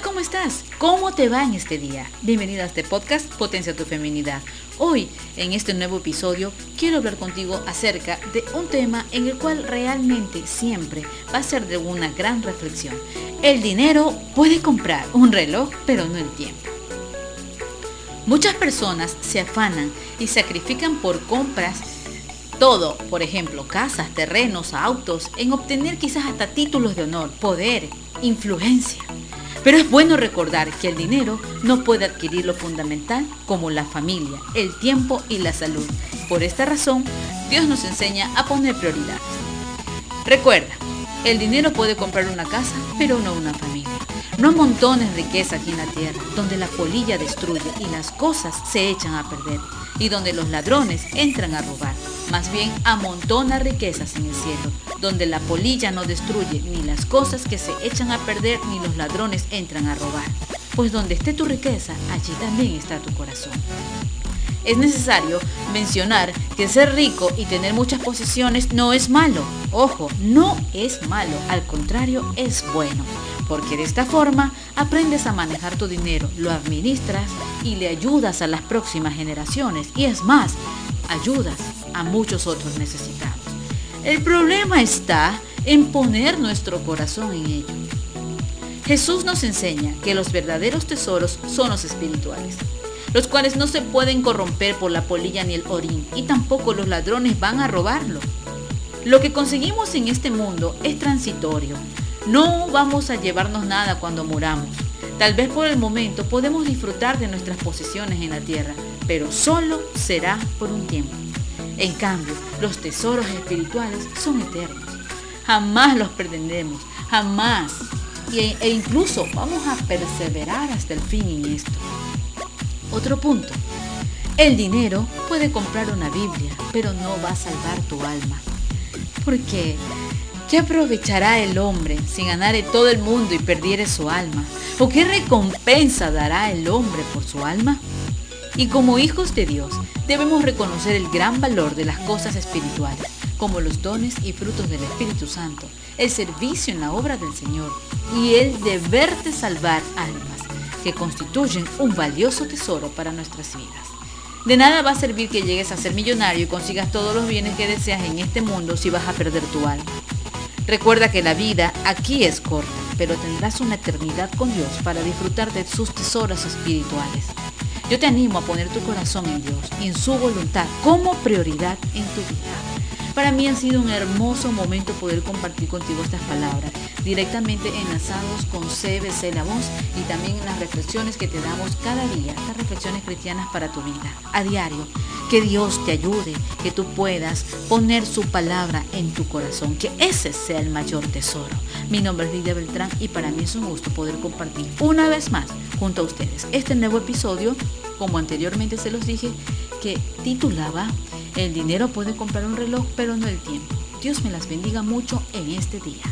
¿cómo estás? ¿Cómo te va en este día? Bienvenida a este podcast Potencia tu Feminidad. Hoy, en este nuevo episodio, quiero hablar contigo acerca de un tema en el cual realmente siempre va a ser de una gran reflexión. El dinero puede comprar un reloj, pero no el tiempo. Muchas personas se afanan y sacrifican por compras todo, por ejemplo, casas, terrenos, autos, en obtener quizás hasta títulos de honor, poder, influencia. Pero es bueno recordar que el dinero no puede adquirir lo fundamental como la familia, el tiempo y la salud. Por esta razón, Dios nos enseña a poner prioridades. Recuerda, el dinero puede comprar una casa, pero no una familia. No amontones riqueza aquí en la tierra, donde la polilla destruye y las cosas se echan a perder, y donde los ladrones entran a robar. Más bien amontona riquezas en el cielo, donde la polilla no destruye ni las cosas que se echan a perder ni los ladrones entran a robar. Pues donde esté tu riqueza, allí también está tu corazón. Es necesario mencionar que ser rico y tener muchas posesiones no es malo. Ojo, no es malo, al contrario, es bueno. Porque de esta forma aprendes a manejar tu dinero, lo administras y le ayudas a las próximas generaciones. Y es más, ayudas a muchos otros necesitados. El problema está en poner nuestro corazón en ello. Jesús nos enseña que los verdaderos tesoros son los espirituales, los cuales no se pueden corromper por la polilla ni el orín, y tampoco los ladrones van a robarlo. Lo que conseguimos en este mundo es transitorio. No vamos a llevarnos nada cuando muramos. Tal vez por el momento podemos disfrutar de nuestras posesiones en la tierra, pero solo será por un tiempo. En cambio, los tesoros espirituales son eternos. Jamás los perderemos, jamás. e incluso vamos a perseverar hasta el fin en esto. Otro punto. El dinero puede comprar una Biblia, pero no va a salvar tu alma. Porque, ¿qué aprovechará el hombre si ganare todo el mundo y perdiere su alma? ¿O qué recompensa dará el hombre por su alma? Y como hijos de Dios, debemos reconocer el gran valor de las cosas espirituales, como los dones y frutos del Espíritu Santo, el servicio en la obra del Señor y el deber de salvar almas, que constituyen un valioso tesoro para nuestras vidas. De nada va a servir que llegues a ser millonario y consigas todos los bienes que deseas en este mundo si vas a perder tu alma. Recuerda que la vida aquí es corta, pero tendrás una eternidad con Dios para disfrutar de sus tesoros espirituales. Yo te animo a poner tu corazón en Dios y en su voluntad como prioridad en tu vida. Para mí ha sido un hermoso momento poder compartir contigo estas palabras, directamente enlazados con CBC La Voz y también las reflexiones que te damos cada día, estas reflexiones cristianas para tu vida, a diario. Que Dios te ayude, que tú puedas poner su palabra en tu corazón, que ese sea el mayor tesoro. Mi nombre es Lidia Beltrán y para mí es un gusto poder compartir una vez más junto a ustedes este nuevo episodio como anteriormente se los dije, que titulaba El dinero puede comprar un reloj, pero no el tiempo. Dios me las bendiga mucho en este día.